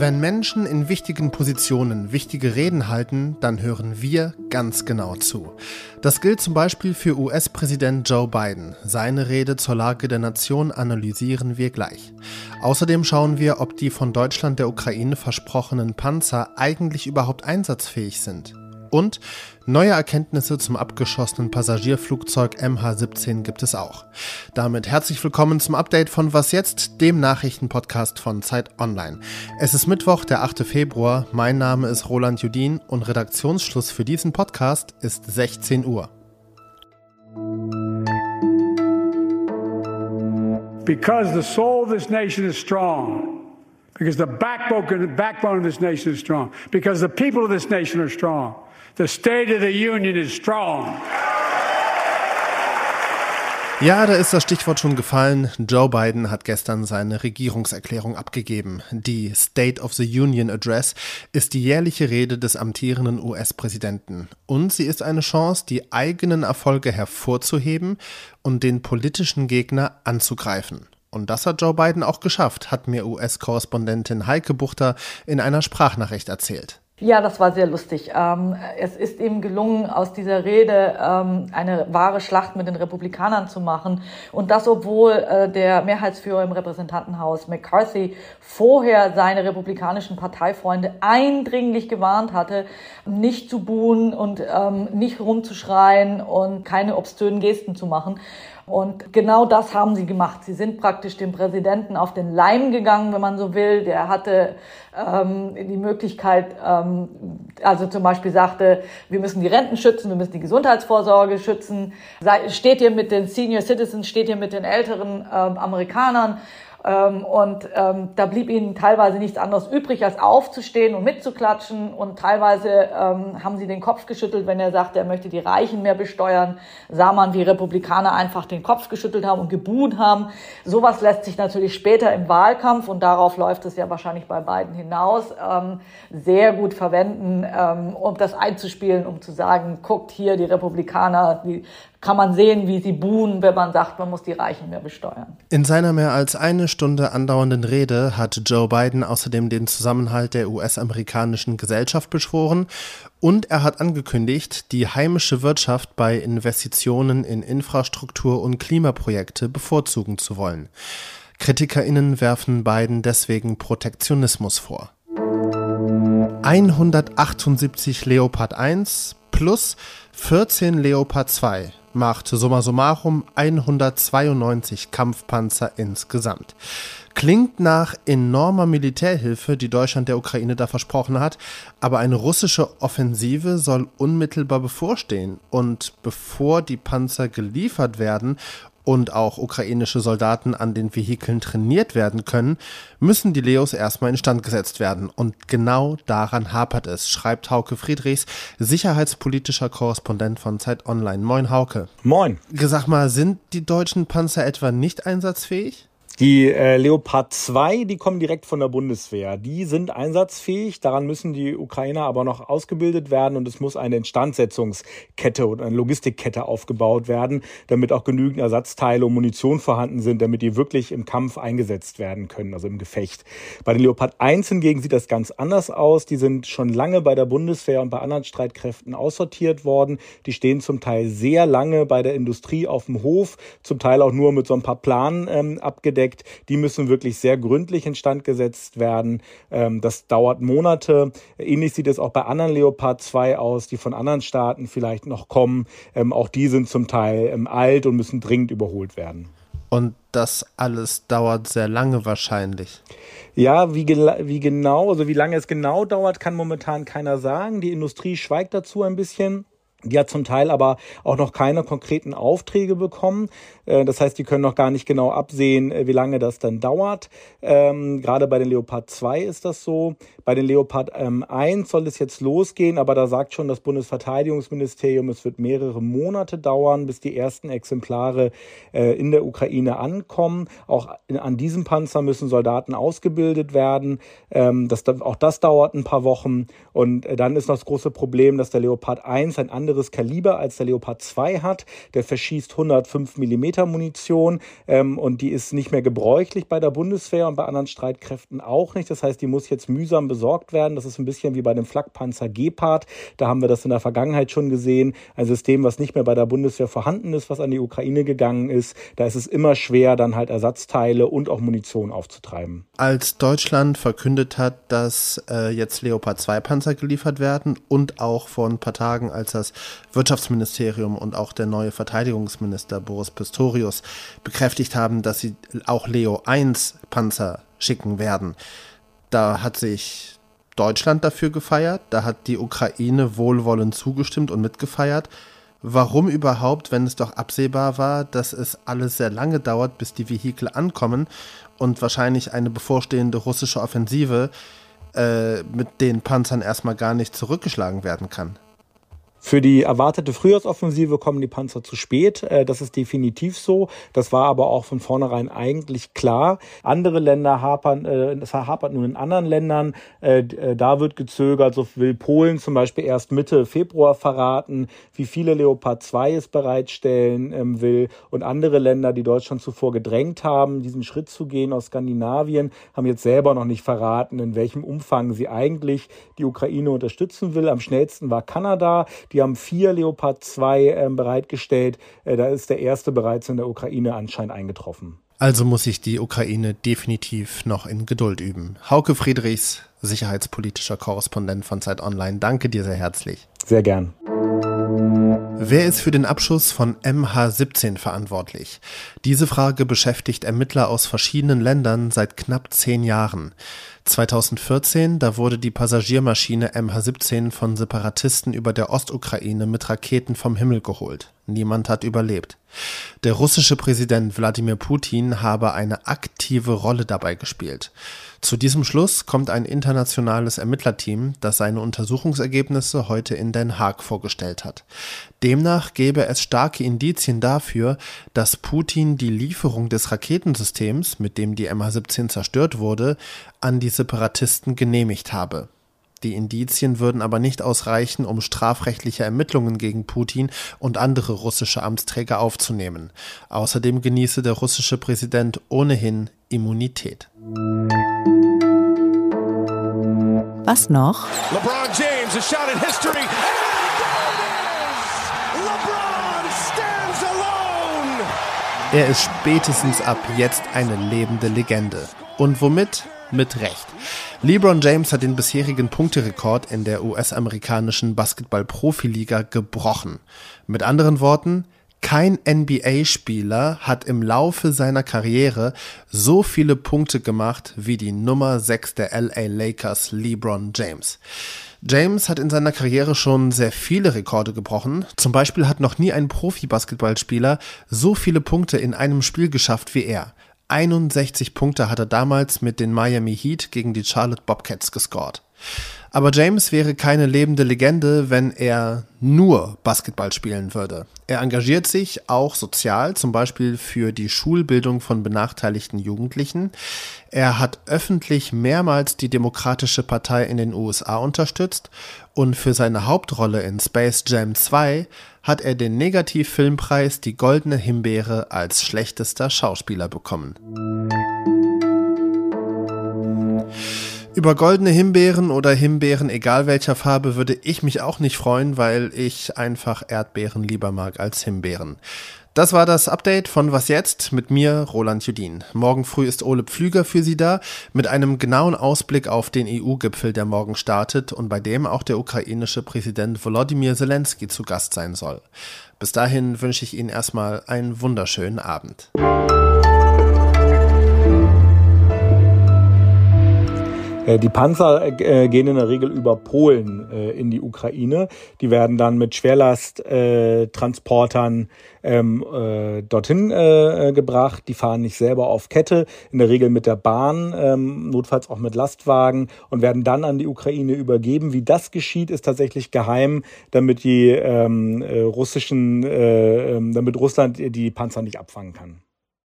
Wenn Menschen in wichtigen Positionen wichtige Reden halten, dann hören wir ganz genau zu. Das gilt zum Beispiel für US-Präsident Joe Biden. Seine Rede zur Lage der Nation analysieren wir gleich. Außerdem schauen wir, ob die von Deutschland der Ukraine versprochenen Panzer eigentlich überhaupt einsatzfähig sind. Und neue Erkenntnisse zum abgeschossenen Passagierflugzeug MH17 gibt es auch. Damit herzlich willkommen zum Update von Was jetzt, dem Nachrichtenpodcast von Zeit Online. Es ist Mittwoch, der 8. Februar. Mein Name ist Roland Judin und Redaktionsschluss für diesen Podcast ist 16 Uhr. Because the soul of this nation is strong. Because the backbone, of this nation is strong. Because the people of this nation are strong. The State of the Union is strong. Ja, da ist das Stichwort schon gefallen. Joe Biden hat gestern seine Regierungserklärung abgegeben. Die State of the Union Address ist die jährliche Rede des amtierenden US-Präsidenten. Und sie ist eine Chance, die eigenen Erfolge hervorzuheben und den politischen Gegner anzugreifen. Und das hat Joe Biden auch geschafft, hat mir US-Korrespondentin Heike Buchter in einer Sprachnachricht erzählt. Ja, das war sehr lustig. Ähm, es ist ihm gelungen, aus dieser Rede ähm, eine wahre Schlacht mit den Republikanern zu machen. Und das, obwohl äh, der Mehrheitsführer im Repräsentantenhaus McCarthy vorher seine republikanischen Parteifreunde eindringlich gewarnt hatte, nicht zu buhen und ähm, nicht rumzuschreien und keine obszönen Gesten zu machen. Und genau das haben sie gemacht. Sie sind praktisch dem Präsidenten auf den Leim gegangen, wenn man so will. Der hatte ähm, die Möglichkeit, ähm, also zum Beispiel sagte, wir müssen die Renten schützen, wir müssen die Gesundheitsvorsorge schützen. Steht ihr mit den Senior Citizens, steht ihr mit den älteren ähm, Amerikanern? Ähm, und ähm, da blieb ihnen teilweise nichts anderes übrig, als aufzustehen und mitzuklatschen. Und teilweise ähm, haben sie den Kopf geschüttelt, wenn er sagte, er möchte die Reichen mehr besteuern. Sah man, wie Republikaner einfach den Kopf geschüttelt haben und gebuht haben. Sowas lässt sich natürlich später im Wahlkampf, und darauf läuft es ja wahrscheinlich bei beiden hinaus, ähm, sehr gut verwenden, ähm, um das einzuspielen, um zu sagen, guckt hier, die Republikaner, die kann man sehen, wie sie buhen, wenn man sagt, man muss die Reichen mehr besteuern. In seiner mehr als eine Stunde andauernden Rede hat Joe Biden außerdem den Zusammenhalt der US-amerikanischen Gesellschaft beschworen und er hat angekündigt, die heimische Wirtschaft bei Investitionen in Infrastruktur und Klimaprojekte bevorzugen zu wollen. KritikerInnen werfen Biden deswegen Protektionismus vor. 178 Leopard 1 plus 14 Leopard 2 macht summa summarum 192 Kampfpanzer insgesamt. Klingt nach enormer Militärhilfe, die Deutschland der Ukraine da versprochen hat, aber eine russische Offensive soll unmittelbar bevorstehen. Und bevor die Panzer geliefert werden und auch ukrainische Soldaten an den Vehikeln trainiert werden können, müssen die Leos erstmal instand gesetzt werden. Und genau daran hapert es, schreibt Hauke Friedrichs, sicherheitspolitischer Korrespondent von Zeit Online. Moin Hauke. Moin. Sag mal, sind die deutschen Panzer etwa nicht einsatzfähig? Die äh, Leopard 2, die kommen direkt von der Bundeswehr. Die sind einsatzfähig. Daran müssen die Ukrainer aber noch ausgebildet werden und es muss eine Instandsetzungskette oder eine Logistikkette aufgebaut werden, damit auch genügend Ersatzteile und Munition vorhanden sind, damit die wirklich im Kampf eingesetzt werden können, also im Gefecht. Bei den Leopard 1 hingegen sieht das ganz anders aus. Die sind schon lange bei der Bundeswehr und bei anderen Streitkräften aussortiert worden. Die stehen zum Teil sehr lange bei der Industrie auf dem Hof, zum Teil auch nur mit so ein paar Planen ähm, abgedeckt steckt, die müssen wirklich sehr gründlich instand gesetzt werden. Ähm, das dauert Monate. Ähnlich sieht es auch bei anderen Leopard 2 aus, die von anderen Staaten vielleicht noch kommen. Ähm, auch die sind zum Teil ähm, alt und müssen dringend überholt werden. Und das alles dauert sehr lange wahrscheinlich. Ja, wie, wie genau, also wie lange es genau dauert, kann momentan keiner sagen. Die Industrie schweigt dazu ein bisschen. Die hat zum Teil aber auch noch keine konkreten Aufträge bekommen. Äh, das heißt, die können noch gar nicht genau absehen, äh, wie lange das dann dauert. Ähm, gerade bei den Leopard 2 ist das so. Bei den Leopard ähm, 1 soll es jetzt losgehen, aber da sagt schon das Bundesverteidigungsministerium, es wird mehrere Monate dauern, bis die ersten Exemplare äh, in der Ukraine ankommen. Auch an diesem Panzer müssen Soldaten ausgebildet werden. Ähm, auch das dauert ein paar Wochen. Und dann ist noch das große Problem, dass der Leopard 1 ein anderes anderes Kaliber als der Leopard 2 hat. Der verschießt 105 Millimeter Munition ähm, und die ist nicht mehr gebräuchlich bei der Bundeswehr und bei anderen Streitkräften auch nicht. Das heißt, die muss jetzt mühsam besorgt werden. Das ist ein bisschen wie bei dem Flakpanzer Gepard. Da haben wir das in der Vergangenheit schon gesehen. Ein System, was nicht mehr bei der Bundeswehr vorhanden ist, was an die Ukraine gegangen ist. Da ist es immer schwer, dann halt Ersatzteile und auch Munition aufzutreiben. Als Deutschland verkündet hat, dass äh, jetzt Leopard 2 Panzer geliefert werden und auch vor ein paar Tagen, als das Wirtschaftsministerium und auch der neue Verteidigungsminister Boris Pistorius bekräftigt haben, dass sie auch Leo 1 Panzer schicken werden. Da hat sich Deutschland dafür gefeiert, da hat die Ukraine wohlwollend zugestimmt und mitgefeiert. Warum überhaupt, wenn es doch absehbar war, dass es alles sehr lange dauert, bis die Vehikel ankommen und wahrscheinlich eine bevorstehende russische Offensive äh, mit den Panzern erstmal gar nicht zurückgeschlagen werden kann? Für die erwartete Frühjahrsoffensive kommen die Panzer zu spät. Äh, das ist definitiv so. Das war aber auch von vornherein eigentlich klar. Andere Länder hapern, äh, es hapert nun in anderen Ländern. Äh, da wird gezögert. So will Polen zum Beispiel erst Mitte Februar verraten, wie viele Leopard 2 es bereitstellen ähm, will. Und andere Länder, die Deutschland zuvor gedrängt haben, diesen Schritt zu gehen aus Skandinavien, haben jetzt selber noch nicht verraten, in welchem Umfang sie eigentlich die Ukraine unterstützen will. Am schnellsten war Kanada. Die haben vier Leopard 2 äh, bereitgestellt. Äh, da ist der erste bereits in der Ukraine anscheinend eingetroffen. Also muss sich die Ukraine definitiv noch in Geduld üben. Hauke Friedrichs, sicherheitspolitischer Korrespondent von Zeit Online, danke dir sehr herzlich. Sehr gern. Wer ist für den Abschuss von MH17 verantwortlich? Diese Frage beschäftigt Ermittler aus verschiedenen Ländern seit knapp zehn Jahren. 2014, da wurde die Passagiermaschine MH17 von Separatisten über der Ostukraine mit Raketen vom Himmel geholt. Niemand hat überlebt. Der russische Präsident Wladimir Putin habe eine aktive Rolle dabei gespielt. Zu diesem Schluss kommt ein internationales Ermittlerteam, das seine Untersuchungsergebnisse heute in Den Haag vorgestellt hat. Demnach gäbe es starke Indizien dafür, dass Putin die Lieferung des Raketensystems, mit dem die MH17 zerstört wurde, an die Separatisten genehmigt habe. Die Indizien würden aber nicht ausreichen, um strafrechtliche Ermittlungen gegen Putin und andere russische Amtsträger aufzunehmen. Außerdem genieße der russische Präsident ohnehin Immunität. Was noch? LeBron James, a shot in history. LeBron stands alone. Er ist spätestens ab jetzt eine lebende Legende. Und womit? Mit Recht. LeBron James hat den bisherigen Punkterekord in der US-amerikanischen Basketball-Profiliga gebrochen. Mit anderen Worten, kein NBA-Spieler hat im Laufe seiner Karriere so viele Punkte gemacht wie die Nummer 6 der LA Lakers, LeBron James. James hat in seiner Karriere schon sehr viele Rekorde gebrochen. Zum Beispiel hat noch nie ein Profi-Basketballspieler so viele Punkte in einem Spiel geschafft wie er. 61 Punkte hat er damals mit den Miami Heat gegen die Charlotte Bobcats gescored. Aber James wäre keine lebende Legende, wenn er nur Basketball spielen würde. Er engagiert sich auch sozial, zum Beispiel für die Schulbildung von benachteiligten Jugendlichen. Er hat öffentlich mehrmals die Demokratische Partei in den USA unterstützt und für seine Hauptrolle in Space Jam 2 hat er den Negativfilmpreis die Goldene Himbeere als schlechtester Schauspieler bekommen. Über goldene Himbeeren oder Himbeeren egal welcher Farbe würde ich mich auch nicht freuen, weil ich einfach Erdbeeren lieber mag als Himbeeren. Das war das Update von Was jetzt mit mir, Roland Judin. Morgen früh ist Ole Pflüger für Sie da mit einem genauen Ausblick auf den EU-Gipfel, der morgen startet und bei dem auch der ukrainische Präsident Volodymyr Zelensky zu Gast sein soll. Bis dahin wünsche ich Ihnen erstmal einen wunderschönen Abend. Die Panzer äh, gehen in der Regel über Polen äh, in die Ukraine. Die werden dann mit Schwerlasttransportern ähm, äh, dorthin äh, gebracht. Die fahren nicht selber auf Kette, in der Regel mit der Bahn, ähm, notfalls auch mit Lastwagen und werden dann an die Ukraine übergeben. Wie das geschieht, ist tatsächlich geheim, damit die ähm, äh, russischen, äh, damit Russland die Panzer nicht abfangen kann.